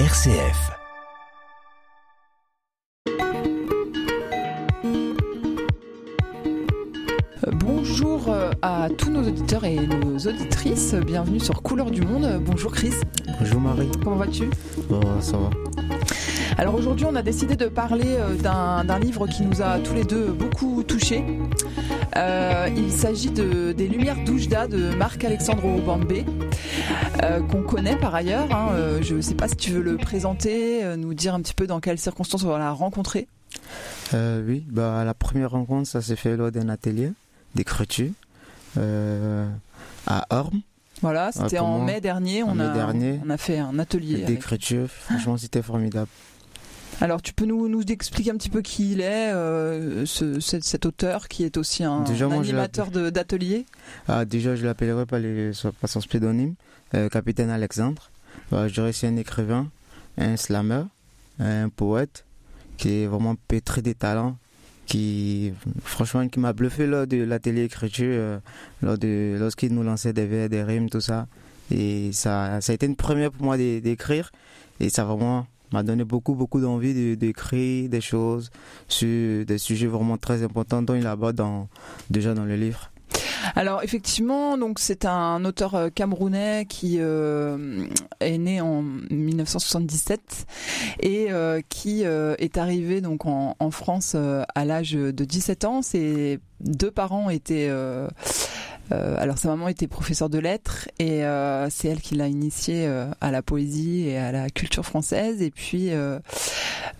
RCF. Bonjour euh, à tous nos auditeurs et nos auditrices. Bienvenue sur Couleur du Monde. Bonjour Chris. Bonjour Marie. Comment vas-tu? Bon, ça va. Alors aujourd'hui, on a décidé de parler euh, d'un livre qui nous a tous les deux beaucoup touchés. Euh, il s'agit de Des Lumières d'Oujda de Marc-Alexandre Bambé, euh, qu'on connaît par ailleurs. hein. Je ne sais pas si tu veux le présenter, nous dire un petit peu dans quelles circonstances on l'a rencontré. Euh, oui, bah, la première rencontre, ça s'est fait lors d'un atelier d'écriture à Orme, Voilà, c'était pour en mai dernier. en On mai a, dernier. on a fait un atelier. d'écriture. Franchement, c'était formidable. Alors, tu peux nous, nous expliquer un petit peu qui il est, euh, ce- cet, cet auteur qui est aussi un, Déjà, moi, je animateur de- d'atelier? Ah, déjà, je l'appellerai par, par son pseudonyme, euh, Capitaine Alexandre. Bah, je dirais que c'est un écrivain, un slammer, un poète qui est vraiment pétri des talents, qui, franchement, qui m'a bluffé lors de l'atelier écriture, euh, lors de, lorsqu'il nous lançait des vers, des rimes, tout ça. Et ça, ça a été une première pour moi d'é- d'écrire. Et ça vraiment m'a donné beaucoup, beaucoup d'envie de- d'écrire des choses sur des sujets vraiment très importants dont il aborde dans, déjà dans le livre. Alors effectivement, donc c'est un auteur euh, camerounais qui euh, est né en 1977 et euh, qui est arrivé donc en, France à l'âge de 17 ans. Ses deux parents étaient alors sa maman était professeure de lettres et euh, c'est elle qui l'a initié euh, à la poésie et à la culture française. Et puis euh,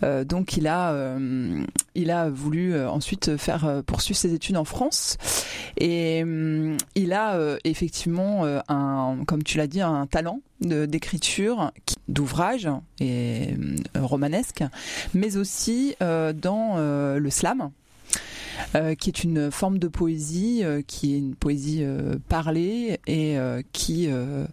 euh, donc il a euh, voulu euh, ensuite euh, poursuivre ses études en France. Et il a euh, effectivement euh, un comme tu l'as dit un talent d'écriture qui- d'ouvrage et romanesque mais aussi euh, dans euh, le slam euh, qui est une forme de poésie euh, qui est une poésie euh, parlée et euh, qui euh,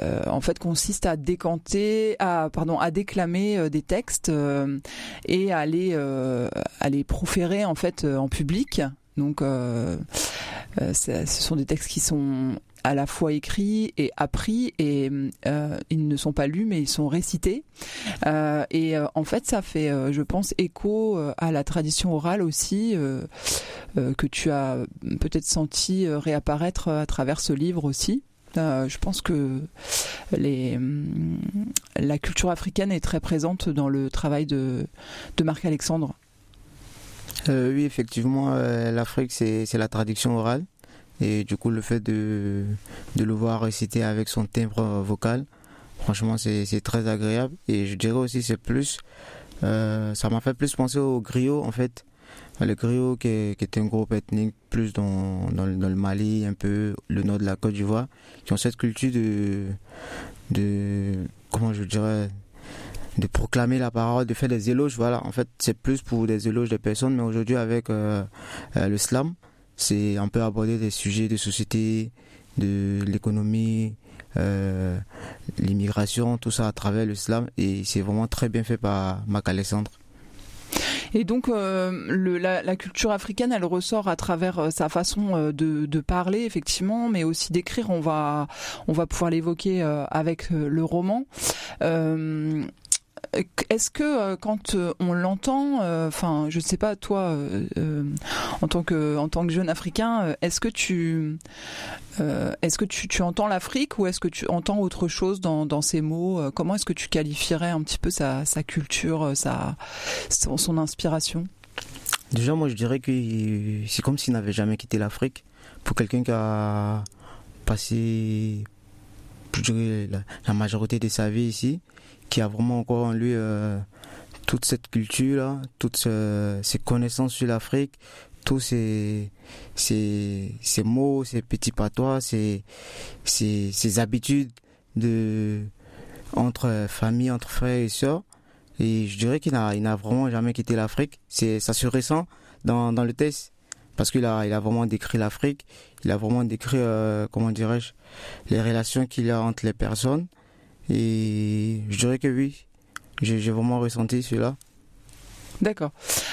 euh, en fait consiste à décanter, à pardon, à déclamer euh, des textes euh, et à les à les proférer en fait en public. Donc, euh, euh, ce sont des textes qui sont à la fois écrits et appris et euh, ils ne sont pas lus mais ils sont récités et en fait ça fait je pense écho à la tradition orale aussi que tu as peut-être senti réapparaître à travers ce livre aussi je pense que hum, la culture africaine est très présente dans le travail de, de Marc Alexandre. Euh, oui, effectivement, euh, l'Afrique, c'est la traduction orale. Et du coup, le fait de, le voir réciter avec son timbre vocal, franchement, c'est très agréable. Et je dirais aussi, c'est plus. euh, ça m'a fait plus penser au griot, en fait. Le griot, qui est, un groupe ethnique, plus dans, le- Mali, un peu le nord de la Côte d'Ivoire, qui ont cette culture de comment je dirais de proclamer la parole, de faire des éloges. Voilà, en fait, c'est plus pour des éloges de personnes, mais aujourd'hui, avec euh, euh, le slam, c'est un peu aborder des sujets de société, de l'économie, euh, l'immigration, tout ça à travers le slam, et c'est vraiment très bien fait par Mac Alexandre. Et donc, euh, la, culture africaine, elle ressort à travers sa façon de, de parler, effectivement, mais aussi d'écrire. On va, on va pouvoir l'évoquer avec le roman. Est-ce que euh, quand euh, on l'entend, euh, enfin, je sais pas, toi, en tant que jeune africain, est-ce que tu est-ce que tu, entends l'Afrique ou est-ce que tu entends autre chose dans, dans ces mots Comment est-ce que tu qualifierais un petit peu sa, culture, sa son, inspiration? Déjà, moi, je dirais que c'est comme s'il n'avait jamais quitté l'Afrique. Pour quelqu'un qui a passé, la, la majorité de sa vie ici, qui a vraiment encore en lui euh, toute cette culture-là, toutes ce- ces connaissances sur l'Afrique, tous ces, ces, ces mots, ces petits patois, ces, ces, ces habitudes de, entre famille, entre frères et sœurs. Et je dirais qu'il n'a, il n'a vraiment jamais quitté l'Afrique. C'est, ça se ressent dans, dans le texte. Parce qu'il a, il a vraiment décrit l'Afrique. Il a vraiment décrit, euh, comment dirais-je, les relations qu'il a entre les personnes. Et je dirais que oui, j'ai, vraiment ressenti cela. D'accord.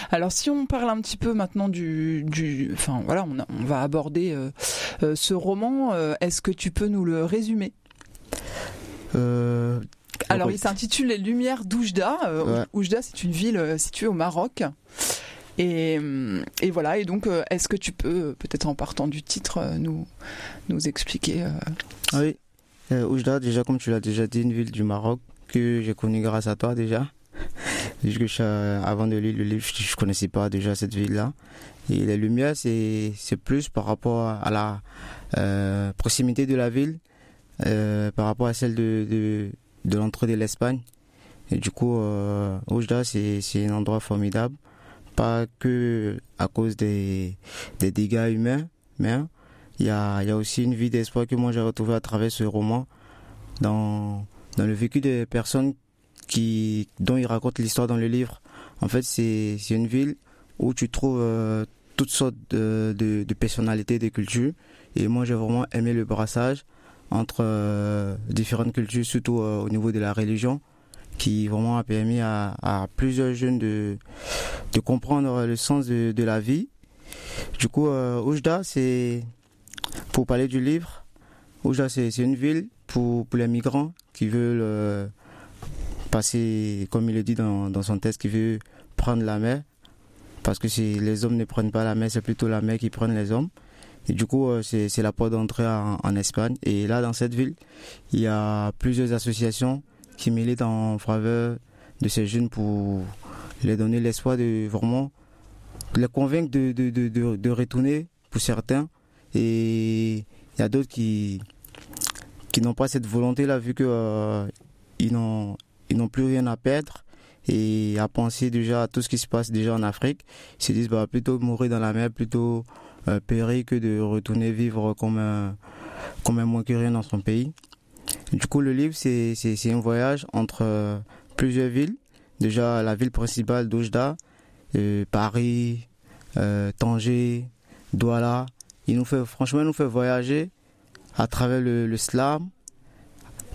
Alors si on parle un petit peu maintenant du, du enfin voilà, on, a- on va aborder euh, euh, ce roman. euh, Est-ce que tu peux nous le résumer? Alors, il s'intitule Les Lumières d'Oujda. Oujda, c'est une ville située au Maroc. Et, et, voilà, et donc, est-ce que tu peux, peut-être en partant du titre, nous, nous expliquer ah Oui, Oujda, déjà, comme tu l'as déjà dit, une ville du Maroc que j'ai connue grâce à toi déjà. Puisque avant de lire le livre, je ne connaissais pas déjà cette ville-là. Et les lumières, c'est plus par rapport à la euh, proximité de la ville, euh, par rapport à celle de, de, de l'entrée de l'Espagne. Et du coup, euh, Oujda, c'est un endroit formidable. Pas que à cause des, des dégâts humains, mais il y a, y a aussi une vie d'espoir que moi j'ai retrouvée à travers ce roman, dans, dans le vécu des personnes qui, dont il raconte l'histoire dans le livre. En fait, c'est une ville où tu trouves euh, toutes sortes de, de, de, personnalités, de cultures. Et moi, j'ai vraiment aimé le brassage entre euh, différentes cultures, surtout euh, au niveau de la religion, qui vraiment a permis à, à plusieurs jeunes de, de comprendre le sens de, de la vie. Du coup, Oujda, c'est, pour parler du livre, Oujda, c'est une ville pour, les migrants qui veulent passer, comme il le dit dans, son texte, qui veut prendre la mer. Parce que si les hommes ne prennent pas la mer, c'est plutôt la mer qui prend les hommes. Et du coup, euh, c'est la porte d'entrée en, Espagne. Et là, dans cette ville, il y a plusieurs associations qui militent en faveur de ces jeunes pour les donner l'espoir de vraiment les convaincre de, de, de, retourner pour certains. Et il y a d'autres qui, qui n'ont pas cette volonté-là, vu que euh, n'ont plus rien à perdre et à penser déjà à tout ce qui se passe déjà en Afrique. Ils se disent bah, plutôt mourir dans la mer, plutôt euh, périr que de retourner vivre comme un, comme un moins que rien dans son pays. Du coup, le livre, c'est, c'est, un voyage entre euh, plusieurs villes. Déjà, la ville principale d'Oujda, euh, Paris, Tanger, Douala. Il nous fait, franchement, il nous fait voyager à travers le, le slam,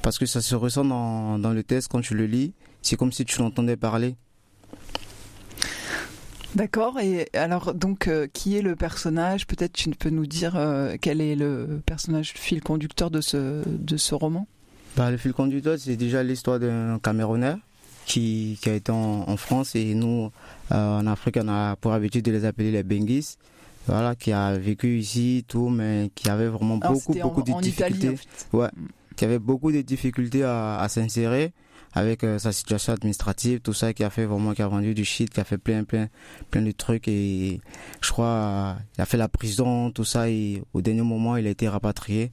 parce que ça se ressent dans, dans le texte quand tu le lis. C'est comme si tu l'entendais parler. D'accord. Et alors, donc, euh, qui est le personnage? Peut-être tu peux nous dire euh, quel est le personnage, le fil conducteur de ce, de ce roman? Bah, Le fil conducteur, c'est déjà l'histoire d'un Camerounais qui, qui a été en, France et nous, euh, en Afrique, on a pour habitude de les appeler les Benguis. Voilà, qui a vécu ici, tout, mais qui avait vraiment beaucoup, beaucoup de difficultés. Ouais. Mm qui avait beaucoup de difficultés à, à s'insérer avec euh, sa situation administrative, tout ça, qui a fait vraiment, qui a vendu du shit, qui a fait plein, plein, plein de trucs et je crois, il a fait la prison, tout ça et au dernier moment, il a été rapatrié.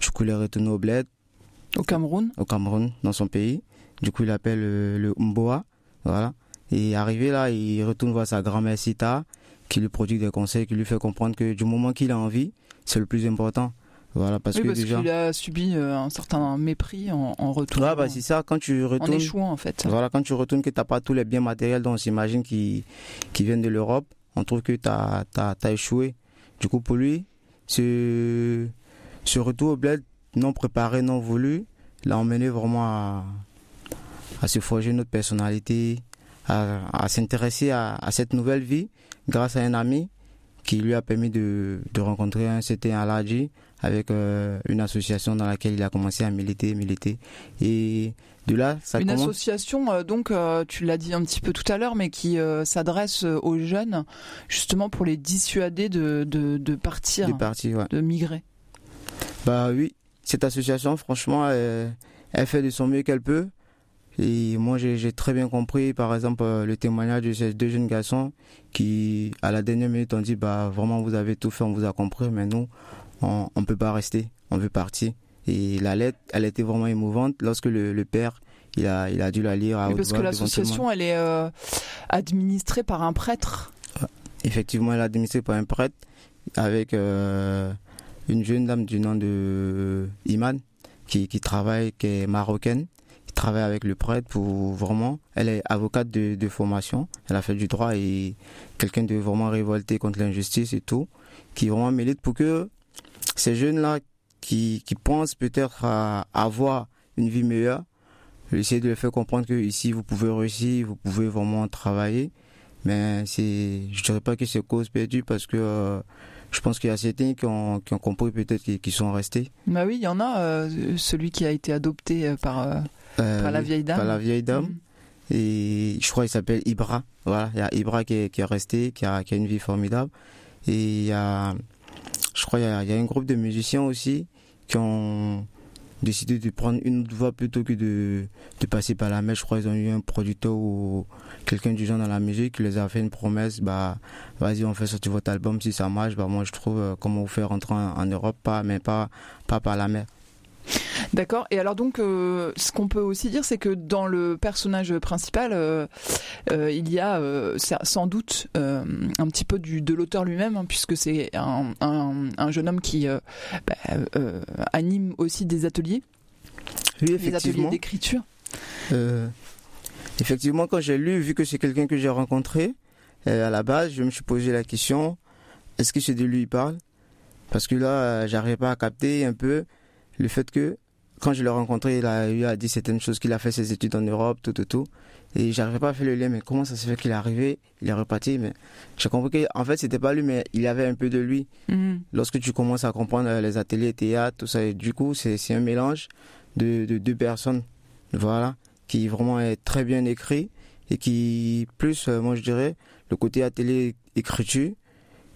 Du coup, il est retourné au bled. Au Cameroun? Au Cameroun, dans son pays. Du coup, il appelle le, le Mboa, voilà. Et arrivé là, il retourne voir sa grand-mère Sita, qui lui produit des conseils, qui lui fait comprendre que du moment qu'il a envie, c'est le plus important. Voilà, parce oui, que parce déjà. qu'il a subi euh, un certain mépris en, en retour. Ouais, bah, c'est ça, quand tu retournes. En échouant, en fait. Voilà, quand tu retournes que t'as pas tous les biens matériels dont on s'imagine qui, qui viennent de l'Europe, on trouve que t'as, t'as, as échoué. Du coup, pour lui, ce, ce retour au bled non préparé, non voulu, l'a emmené vraiment à, à se forger notre personnalité, à, à s'intéresser à, à cette nouvelle vie grâce à un ami qui lui a permis de, de rencontrer un certain Aladji avec euh, une association dans laquelle il a commencé à militer, militer. Et de là, ça Une association, euh, donc, euh, tu l'as dit un petit peu tout à l'heure, mais qui s'adresse aux jeunes, justement pour les dissuader de, de, de partir, de, partir ouais. de migrer. Bah oui, cette association, franchement, elle fait de son mieux qu'elle peut. Et moi, j'ai très bien compris, par exemple, le témoignage de ces deux jeunes garçons qui, à la dernière minute, ont dit, bah, vraiment, vous avez tout fait, on vous a compris, mais nous, on ne peut pas rester, on veut partir. Et la lettre, elle était vraiment émouvante lorsque le, le père, il a, il a dû la lire à oui, Parce que l'association, elle est euh, administrée par un prêtre. Effectivement, elle est administrée par un prêtre avec euh, une jeune dame du nom de Iman qui, qui travaille, qui est marocaine travaille avec le prêtre pour vraiment. Elle est avocate de, formation, elle a fait du droit et quelqu'un de vraiment révolté contre l'injustice et tout, qui vraiment milite pour que ces jeunes-là qui, qui pensent peut-être avoir une vie meilleure, essayer de leur faire comprendre que ici vous pouvez réussir, vous pouvez vraiment travailler. Mais c'est, je dirais pas que c'est cause perdue parce que euh, je pense qu'il y a certains qui ont, qui ont compris peut-être qui, qui, sont restés. Bah oui, il y en a. Euh, celui qui a été adopté euh, par par la vieille dame. Par la vieille dame. Mm. Et je crois qu'il s'appelle Ibra. Voilà, il y a Ibra qui est, qui est resté, qui a, qui a, une vie formidable. Et il y a, je crois, il y a, il y a un groupe de musiciens aussi qui ont décidé de prendre une autre voie plutôt que de, de passer par la mer. Je crois qu'ils ont eu un producteur ou quelqu'un du genre dans la musique qui les a fait une promesse, bah, vas-y, on fait sortir votre album si ça marche. Bah, moi, je trouve euh, comment vous faire rentrer en, Europe, pas, mais pas, pas par la mer. D'accord. Et alors donc, euh, ce qu'on peut aussi dire, c'est que dans le personnage principal, euh, euh, il y a sans doute un petit peu du, de l'auteur lui-même, hein, puisque c'est un, un, jeune homme qui bah, anime aussi des ateliers, oui, des ateliers d'écriture. effectivement, quand j'ai lu, vu que c'est quelqu'un que j'ai rencontré, à la base, je me suis posé la question est-ce que c'est de lui il parle? Parce que là, j'arrivais pas à capter un peu le fait que quand je l'ai rencontré, il a eu à dire certaines choses, qu'il a fait ses études en Europe, tout, tout, tout. Et j'arrivais pas à faire le lien, mais comment ça se fait qu'il est arrivé, il est reparti, mais j'ai compris qu'en fait, c'était pas lui, mais il y avait un peu de lui. Mhm. Lorsque tu commences à comprendre euh, les ateliers théâtre, tout ça, et du coup, c'est un mélange de, de, deux personnes, voilà, qui vraiment est très bien écrit et qui, plus, euh, moi je dirais, le côté atelier écriture,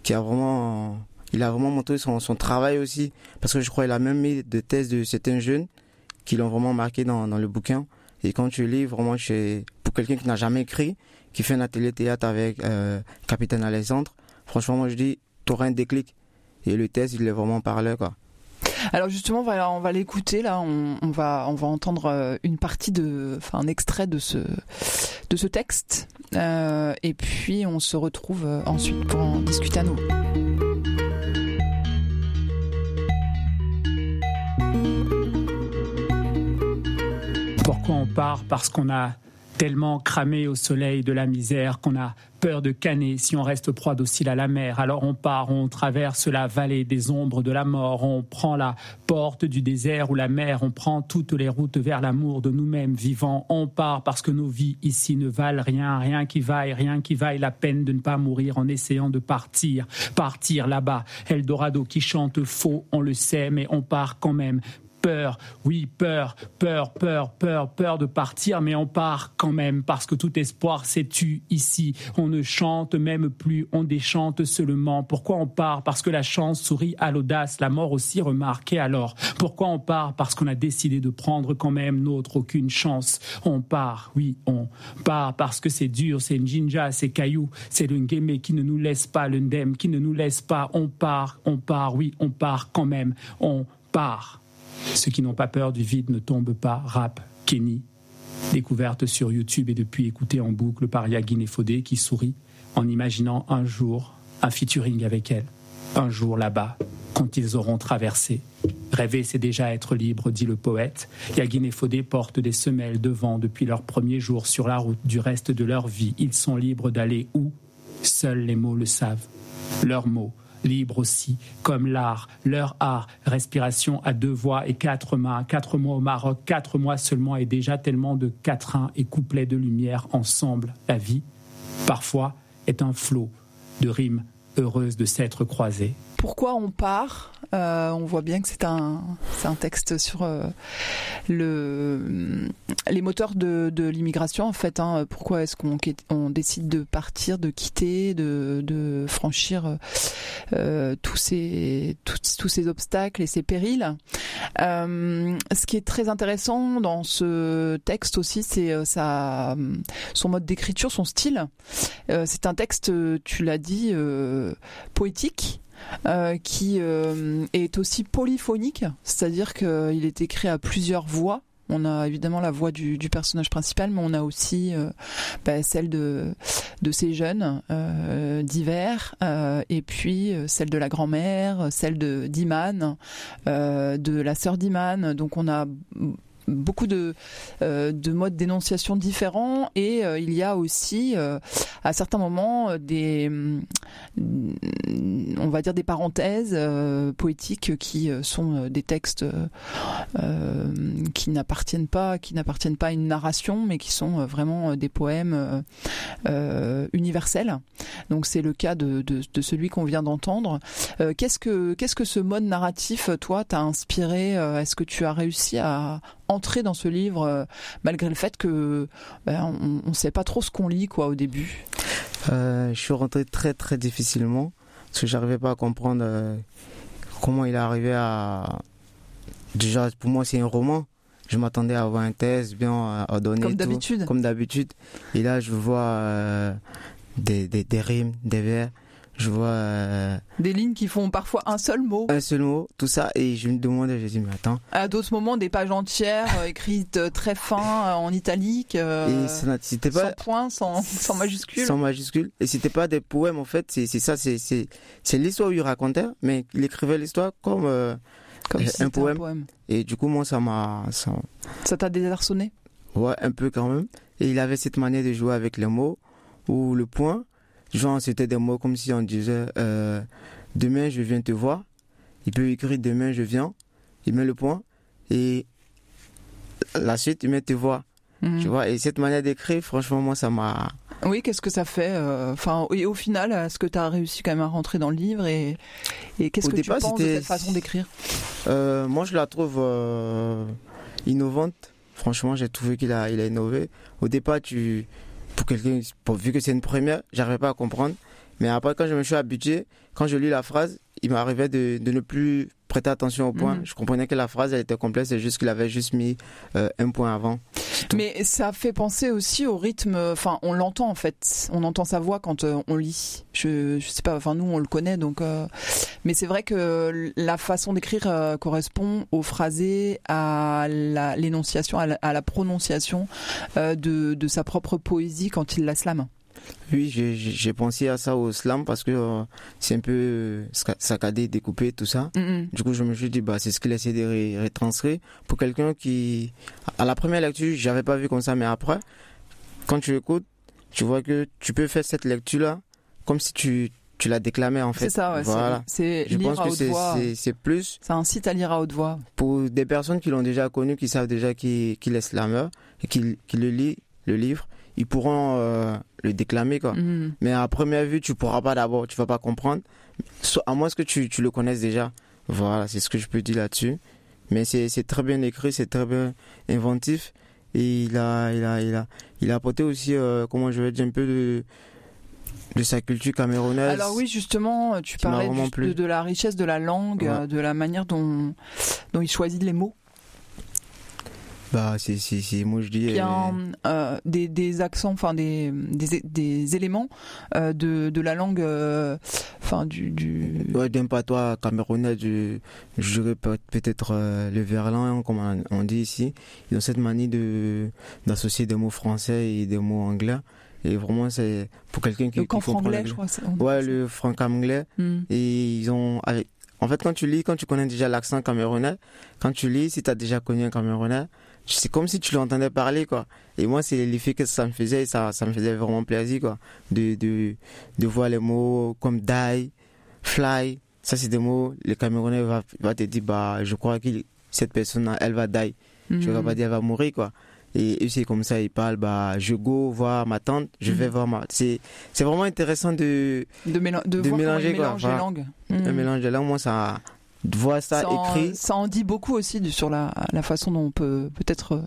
qui a vraiment il a vraiment montré son, travail aussi. Parce que je crois qu'il a même mis des thèses de certains jeunes qui l'ont vraiment marqué dans, le bouquin. Et quand tu lis, vraiment, pour quelqu'un qui n'a jamais écrit, qui fait un atelier théâtre avec euh, Capitaine Alexandre, franchement, moi je dis, tu auras un déclic. Et le thèse, il est vraiment parlé, quoi. Alors justement, on va l'écouter là. On, va entendre euh, une partie de, enfin un extrait de ce de ce texte, euh, et puis on se retrouve ensuite pour en discuter à nouveau. Pourquoi on part Parce qu'on a tellement cramé au soleil de la misère qu'on a peur de canner si on reste proie docile à la mer? Alors on part, on traverse la vallée des ombres de la mort, on prend la porte du désert ou la mer, on prend toutes les routes vers l'amour de nous-mêmes vivants. On part parce que nos vies ici ne valent rien, rien qui vaille, rien qui vaille la peine de ne pas mourir en essayant de partir. Partir là-bas, Eldorado qui chante faux, on le sait, mais on part quand même peur, oui, peur, peur, peur, peur, peur de partir, mais on part quand même parce que tout espoir s'est tu ici. On ne chante même plus, on déchante seulement. Pourquoi on part Parce que la chance sourit à l'audace, la mort aussi remarquée alors. Pourquoi on part Parce qu'on a décidé de prendre quand même notre aucune chance? On part, oui, on part parce que c'est dur, c'est Njinja, c'est Caillou, c'est le Ngeme qui ne nous laisse pas, le Ndem qui ne nous laisse pas. On part, on part, oui, on part quand même. On part. Ceux qui n'ont pas peur du vide ne tombent pas. Rap, Kenny. Découverte sur YouTube et depuis écoutée en boucle par Yagin Fodé qui sourit en imaginant un jour un featuring avec elle. Un jour là-bas, quand ils auront traversé. Rêver, c'est déjà être libre, dit le poète. Yagin Fodé portent des semelles de vent depuis leur premier jour sur la route du reste de leur vie. Ils sont libres d'aller où? Seuls les mots le savent. Leurs mots libre aussi, comme l'art, leur art, respiration à deux voix et quatre mains, quatre mois au Maroc, quatre mois seulement et déjà tellement de quatrains et couplets de lumière ensemble. La vie, parfois, est un flot de rimes heureuses de s'être croisées pourquoi on part. Euh, on voit bien que c'est un, texte sur euh, le, les moteurs de, l'immigration en fait. Hein. Pourquoi est-ce qu'on on décide de partir, de quitter, de, franchir euh, tous ces tous, ces obstacles et ces périls. ce qui est très intéressant dans ce texte aussi, c'est son mode d'écriture, son style. c'est un texte, tu l'as dit, poétique euh, qui euh, est aussi polyphonique, c'est-à-dire qu'il est écrit à plusieurs voix. On a évidemment la voix du, personnage principal, mais on a aussi euh, bah, celle de, de ces jeunes divers, et puis celle de la grand-mère, celle de d'Iman, de la sœur d'Iman. Donc on a beaucoup de, euh, de modes d'énonciation différents et euh, il y a aussi euh, à certains moments des on va dire des parenthèses poétiques qui sont des textes qui n'appartiennent pas qui n'appartiennent pas à une narration mais qui sont vraiment des poèmes universels. Donc c'est le cas de celui qu'on vient d'entendre. Qu'est-ce que qu'est-ce que ce mode narratif toi t'a inspiré est-ce que tu as réussi à entrer dans ce livre malgré le fait que ben, on ne sait pas trop ce qu'on lit quoi au début Je suis rentré très très difficilement parce que j'arrivais pas à comprendre comment il est arrivé à déjà pour moi c'est un roman je m'attendais à avoir un test bien ordonné. Comme d'habitude. Comme d'habitude. Et là, je vois euh, des, des, des, rimes, des vers. Je vois. Euh, des lignes qui font parfois un seul mot. Un seul mot, tout ça. Et je me demandais, je dis, mais attends. À d'autres moments, des pages entières euh, écrites très fin, en italique. et c'était pas. Sans point, sans, sans majuscule. Sans majuscule. Et c'était pas des poèmes, en fait. C'est ça, c'est l'histoire où il racontait, mais il écrivait l'histoire comme comme un, poème. Et du coup, moi, ça m'a. Ça t'a désarçonné? Ouais, un peu quand même. Et il avait cette manière de jouer avec les mots, ou le point, genre, c'était des mots comme si on disait euh, Demain, je viens te voir. Il peut écrire Demain, je viens. Il met le point. Et la suite, il met te voir. Mhm. Tu vois, et cette manière d'écrire, franchement, moi, ça m'a. Oui, qu'est-ce que ça fait euh, Enfin, et au final, est-ce que tu as réussi quand même à rentrer dans le livre et, et qu'est-ce que tu penses de cette façon d'écrire? Euh, Moi, je la trouve euh, innovante. Franchement, j'ai trouvé qu'il a, il a innové. Au départ, tu, pour quelqu'un, vu que c'est une première, j'arrivais pas à comprendre. Mais après, quand je me suis habitué, quand je lis la phrase, il m'arrivait de, de, ne plus prêter attention au point. Mhm. Je comprenais que la phrase, elle était complète, c'est juste qu'il avait juste mis euh, un point avant. Mais ça fait penser aussi au rythme, enfin, on l'entend en fait, on entend sa voix quand euh, on lit. Je, je sais pas, enfin, nous, on le connaît, donc. Euh, mais c'est vrai que la façon d'écrire correspond au phrasé, à l'énonciation, à, à, la prononciation de, de sa propre poésie quand il la slame. Oui, j'ai pensé à ça au slam parce que euh, c'est un peu euh, saccadé, découpé, tout ça. Du coup, je me suis dit, bah, c'est ce qu'il essaie de retranscrire. Pour quelqu'un qui, à la première lecture, j'avais pas vu comme ça, mais après, quand tu écoutes, tu vois que tu peux faire cette lecture-là comme si tu, tu la déclamais en fait. C'est ça, ouais. Voilà. C'est Je pense que c'est plus. Un site à lire à haute voix. Pour des personnes qui l'ont déjà connu, qui savent déjà qui, qui est slammer et qui, qui le lit, le livre, ils pourront euh, le déclamer quoi. Mhm. Mais à première vue, tu pourras pas d'abord, tu vas pas comprendre. À moins que tu, tu le connaisses déjà. Voilà, c'est ce que je peux dire là-dessus. Mais c'est très bien écrit, c'est très bien inventif. Et il a, il a, il a, il a apporté aussi, euh, comment je vais dire, un peu de, de sa culture camerounaise. Alors oui, justement, tu parlais de, de, la richesse de la langue, de la manière dont, dont il choisit les mots. Bah, c'est, moi je dis. Il y a euh, euh, des, des, accents, enfin des, des, des, éléments euh, de, de la langue, enfin du, du. Ouais, d'un patois camerounais, je, je dirais peut-être le verlan, comme on, dit ici. Ils ont cette manie de, d'associer des mots français et des mots anglais. Et vraiment, c'est pour quelqu'un qui, le qui comprend anglais, je crois. Ouais, le franc-anglais. Hmm. Et ils ont, en fait, quand tu lis, quand tu connais déjà l'accent camerounais, quand tu lis, si tu as déjà connu un camerounais, c'est comme si tu l'entendais parler quoi. Et moi c'est l'effet que ça me faisait ça ça me faisait vraiment plaisir quoi. De de de voir les mots comme die fly. Ça c'est des mots le Camerounais va va te dire bah je crois que cette personne elle va die. Je ne vais pas dire elle va mourir quoi. Et, c'est comme ça il parle bah je go voir ma tante je vais mhm. voir ma c'est c'est vraiment intéressant de de, de, mélanger quoi les langues. de mélanger là moi ça voir ça, écrit. ça en dit beaucoup aussi sur la, la façon dont on peut peut-être euh,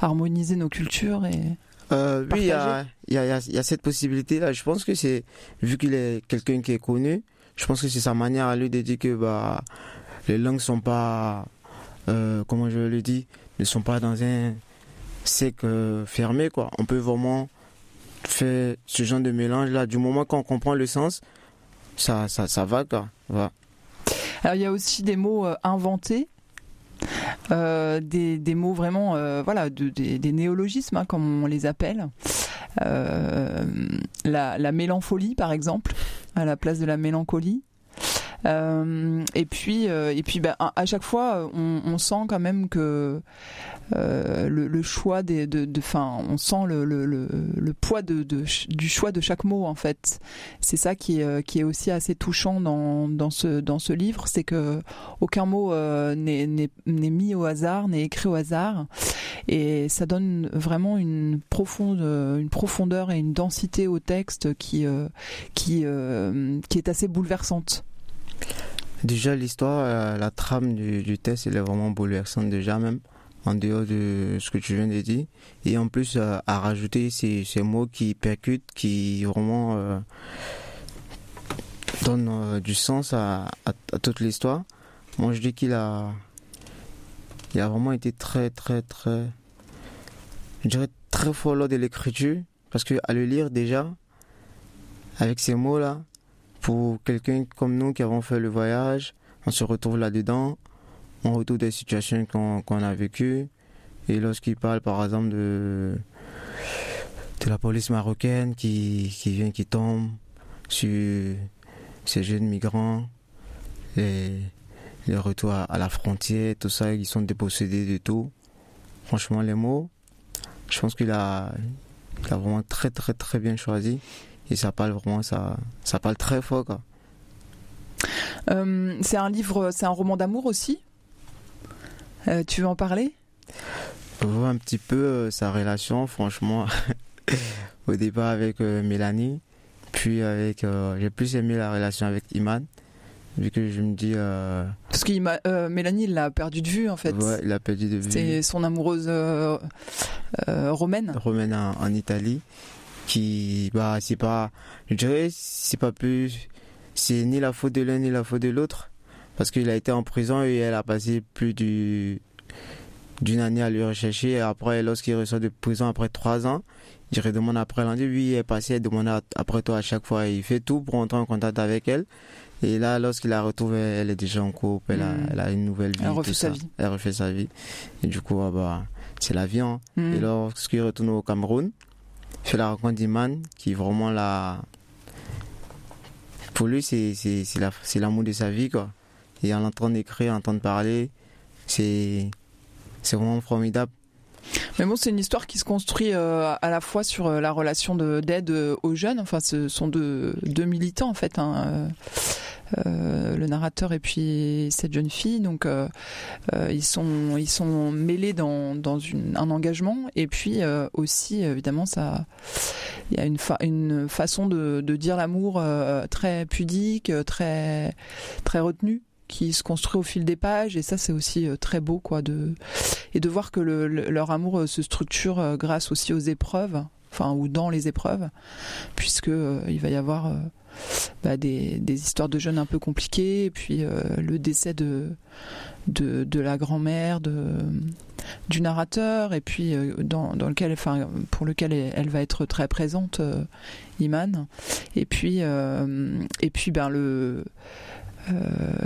harmoniser nos cultures et. Euh, oui, il y a, y, a, y a, cette possibilité-là. Je pense que c'est, vu qu'il est quelqu'un qui est connu, je pense que c'est sa manière à lui de dire que bah, les langues sont pas, euh, comment je le dis, ne sont pas dans un sec euh, fermé. Quoi. On peut vraiment faire ce genre de mélange-là. Du moment qu'on comprend le sens, ça, ça, ça va. Quoi. Va. Alors il y a aussi des mots euh, inventés. Euh, des, des, mots vraiment euh, voilà des, néologismes hein, comme on les appelle la, la, mélancolie par exemple à la place de la mélancolie euh, et puis, euh, et puis, bah, à chaque fois, on, on, sent quand même que euh, le, le, choix des, de, de, fin, on sent le, le, le poids de, de, du choix de chaque mot en fait. C'est ça qui est, qui est aussi assez touchant dans, dans ce, dans ce livre, c'est que aucun mot n'est mis au hasard, n'est écrit au hasard, et ça donne vraiment une profonde, une profondeur et une densité au texte qui, qui, qui est assez bouleversante. Déjà, l'histoire, euh, la trame du, test, elle est vraiment bouleversante déjà même. en dehors de ce que tu viens de dire. Et en plus, à rajouter ces, mots qui percutent, qui vraiment donnent du sens à, toute l'histoire. Moi, je dis qu'il a, il a vraiment été très, très, très, je dirais très fort lors de l'écriture, parce que le lire déjà, avec ces mots-là, pour quelqu'un comme nous qui avons fait le voyage, on se retrouve là-dedans, on retrouve des situations qu'on a vécues, et lorsqu'il parle par exemple de, la police marocaine qui, vient, qui tombe sur ces jeunes migrants, et les retours à, la frontière, tout ça, ils sont dépossédés de tout. Franchement, les mots, je pense qu'il a, a vraiment très très très bien choisi et ça parle vraiment, ça, ça parle très fort. Euh, c'est un livre, c'est un roman d'amour aussi? Euh, tu veux en parler? On voit un petit peu euh, sa relation, franchement, au départ avec Mélanie, puis avec, j'ai plus aimé la relation avec Iman vu que je me dis. Parce que Mélanie, il l'a perdu de vue en fait. Ouais, il l'a perdu de vue. C'est son amoureuse romaine. Romaine en, Italie, qui, bah, c'est pas, je dirais, c'est pas plus, c'est ni la faute de l'un ni la faute de l'autre, parce qu'il a été en prison et elle a passé plus du d'une année à lui rechercher. Et après, lorsqu'il ressort de prison après trois ans, il redemande après. Oui, elle est passé, elle demande après toi à chaque fois. Il fait tout pour entrer en contact avec elle. Et là, lorsqu'il la retrouve, elle est déjà en couple, elle, a, hmm. elle a une nouvelle vie. Elle refait sa vie. Elle refait sa vie. Et du coup, ah bah, c'est la vie. Hein. Hmm. Et lorsqu'il retourne au Cameroun, fait la rencontre d'Iman, qui vraiment la. Pour lui, c'est l'amour de sa vie, quoi. Et en l'entendant d'écrire, en entendre parler, c'est vraiment formidable. Mais bon, c'est une histoire qui se construit euh, à la fois sur euh, la relation d'aide aux jeunes. Enfin, ce sont deux, deux militants en fait. Hein. Euh, le narrateur et puis cette jeune fille. Donc euh, euh, ils sont ils sont mêlés dans, dans un engagement. Et puis aussi évidemment ça il y a une, une façon de, de dire l'amour très pudique, très très retenue qui se construit au fil des pages. Et ça c'est aussi très beau quoi de et de voir que le, leur amour se structure grâce aussi aux épreuves enfin ou dans les épreuves puisque il va y avoir bah, des, histoires de jeunes un peu compliquées, et puis euh, le décès de, de, la grand-mère du narrateur, et puis euh, dans, dans, lequel, enfin, pour lequel elle, va être très présente, euh, Iman. Et puis, et puis ben, le.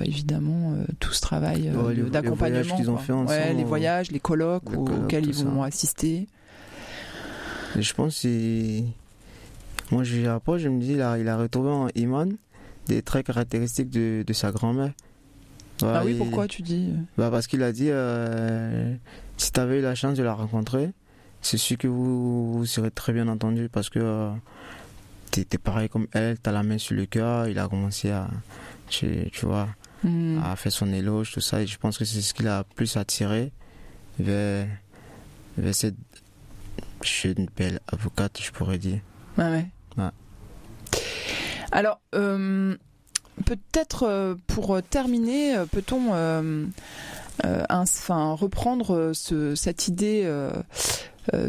évidemment tout ce travail d'accompagnement les, les voyages les colloques auxquels ils vont assister je pense que moi, je je me dis, là, il a retrouvé en Iman des traits caractéristiques de, de sa grand-mère. ah oui, pourquoi tu dis bah Parce qu'il a dit, euh, si tu avais eu la chance de la rencontrer, c'est sûr que vous, vous serez très bien entendu parce que euh, tu es pareil comme elle, tu as la main sur le cœur, il a commencé à, tu, tu vois, hmm. à faire son éloge, tout ça, et je pense que c'est ce qui l'a plus attiré vers, vers cette jeune belle avocate, je pourrais dire. Ouais, ouais. Alors, euh, peut-être pour terminer, euh, peut-on enfin, reprendre cette idée euh,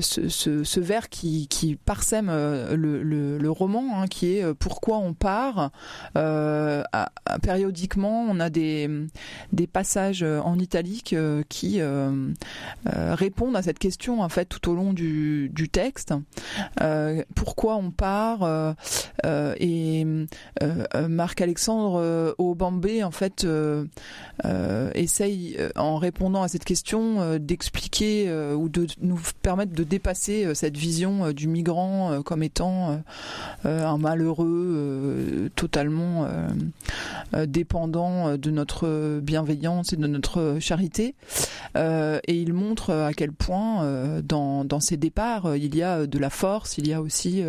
ce, ce, ce, vers qui, parsème euh, le, roman, hein, qui est euh, pourquoi on part. Euh, à, périodiquement, on a des, passages en italique qui euh, répondent à cette question en fait tout au long du, texte. pourquoi on part Et Marc-Alexandre Aubambé en fait essaye en répondant à cette question d'expliquer ou de nous permettre de dépasser euh, cette vision euh, du migrant euh, comme étant un malheureux totalement dépendant de notre bienveillance et de notre charité. et il montre à quel point dans, dans ces départs, il y a de la force, il y a aussi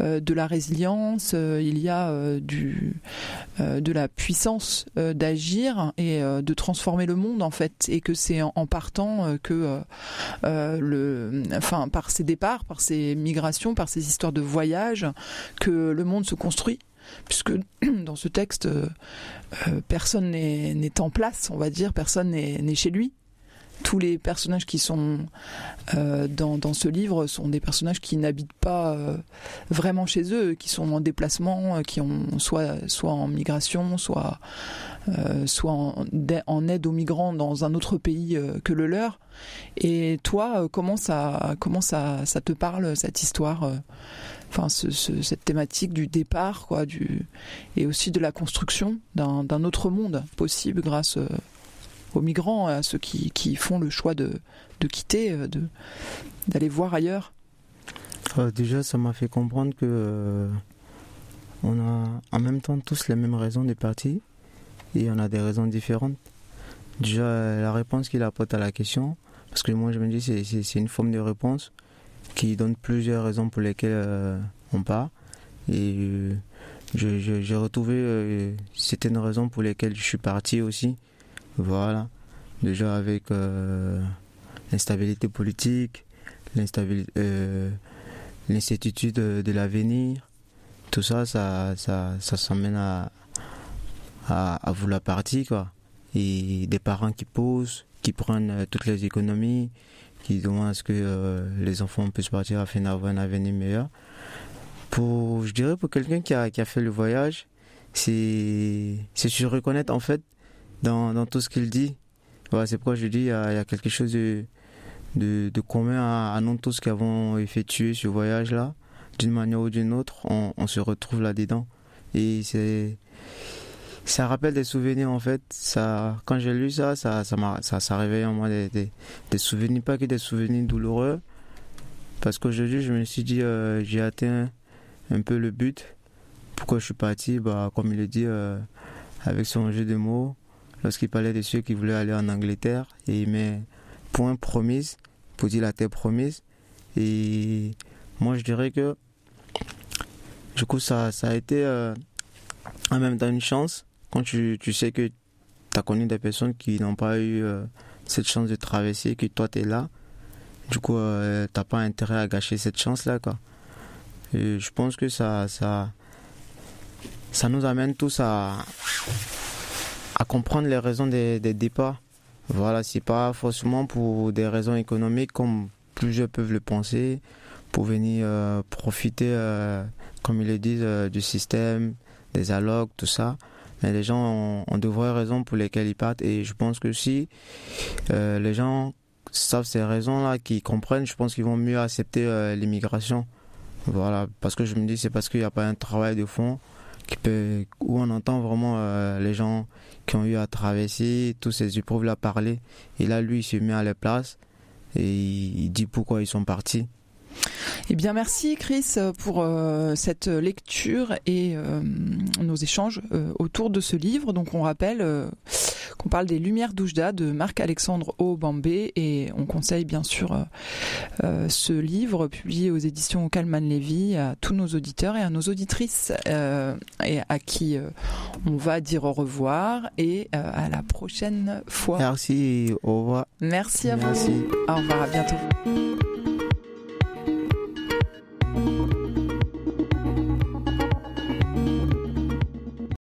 de la résilience, il y a de la puissance d'agir et de transformer le monde en fait, et que c'est en, partant que le enfin, par ces départs, par ces migrations, par ces histoires de voyage, que le monde se construit puisque dans ce texte, euh, personne n'est en place, on va dire, personne n'est chez lui. Tous les personnages qui sont euh, dans, ce livre sont des personnages qui n'habitent pas euh, vraiment chez eux, qui sont en déplacement, euh, qui ont soit, soit en migration, soit, soit en, aide aux migrants dans un autre pays que le leur. Et toi, comment ça, comment ça, ça te parle cette histoire Enfin, ce, cette thématique du départ, quoi, et aussi de la construction d'un autre monde possible grâce aux migrants, à ceux qui, qui font le choix de, de quitter, euh, d'aller voir ailleurs euh, Déjà, ça m'a fait comprendre que euh, on a en même temps tous les mêmes raisons de partir et on a des raisons différentes. Déjà, la réponse qu'il apporte à la question, parce que moi je me dis c'est, c'est, une forme de réponse qui donne plusieurs raisons pour lesquelles on part. Et j'ai retrouvé certaines raisons pour lesquelles je suis parti aussi. Voilà. Déjà avec euh, l'instabilité politique, euh, l'incertitude de, l'avenir, tout ça, ça, ça, ça s'emmène à, à, vouloir partir, quoi. Et des parents qui posent, qui prennent euh, toutes les économies, qui demandent à ce que les enfants puissent partir afin d'avoir un avenir meilleur. Pour, je dirais pour quelqu'un qui a, qui a fait le voyage, c'est se reconnaître en fait dans, tout ce qu'il dit. Voilà, c'est pourquoi je dis il y, a, quelque chose de, de, commun à, nous tous qui avons effectué ce voyage-là. D'une manière ou d'une autre, on, se retrouve là-dedans. Et c'est ça rappelle des souvenirs en fait. Ça, quand j'ai lu ça, ça, ça, ça, ça réveille en moi des, des, des, souvenirs, pas que des souvenirs douloureux. Parce qu'aujourd'hui, je me suis dit, euh, j'ai atteint un peu le but. Pourquoi je suis parti? Bah, Comme il le dit, euh, avec son jeu de mots, lorsqu'il parlait de ceux qui voulaient aller en Angleterre et il met point promise pour dire la terre promise? Et moi je dirais que du coup ça, ça a été euh, en même temps une chance quand tu, tu sais que tu as connu des personnes qui n'ont pas eu euh, cette chance de traverser, que toi tu es là. Du coup, euh, t'as pas intérêt à gâcher cette chance-là, quoi. Et je pense que ça, ça, ça nous amène tous à, à comprendre les raisons des, départs. Voilà, c'est pas forcément pour des raisons économiques comme plusieurs peuvent le penser, pour venir euh, profiter, euh, comme ils le disent, euh, du système, des allocs, tout ça. Mais les gens ont, de vraies raisons pour lesquelles ils partent. Et je pense que si les gens savent ces raisons-là, qu'ils comprennent, je pense qu'ils vont mieux accepter l'immigration. Voilà, parce que je me dis, c'est parce qu'il n'y a pas un travail de fond qui peut, où on entend vraiment euh, les gens qui ont eu à traverser tous ces épreuves-là parler. Et là, lui, il se met à la place et il dit pourquoi ils sont partis. Eh bien, merci Chris pour euh, cette lecture et euh, nos échanges autour de ce livre. Donc, on rappelle qu'on parle des Lumières d'Oujda de Marc-Alexandre Aubambé et on conseille bien sûr euh, euh, ce livre publié aux éditions Calman Levy à tous nos auditeurs et à nos auditrices euh, et à qui on va dire au revoir et à la prochaine fois. Merci, au revoir. Merci à vous. Au revoir, à bientôt.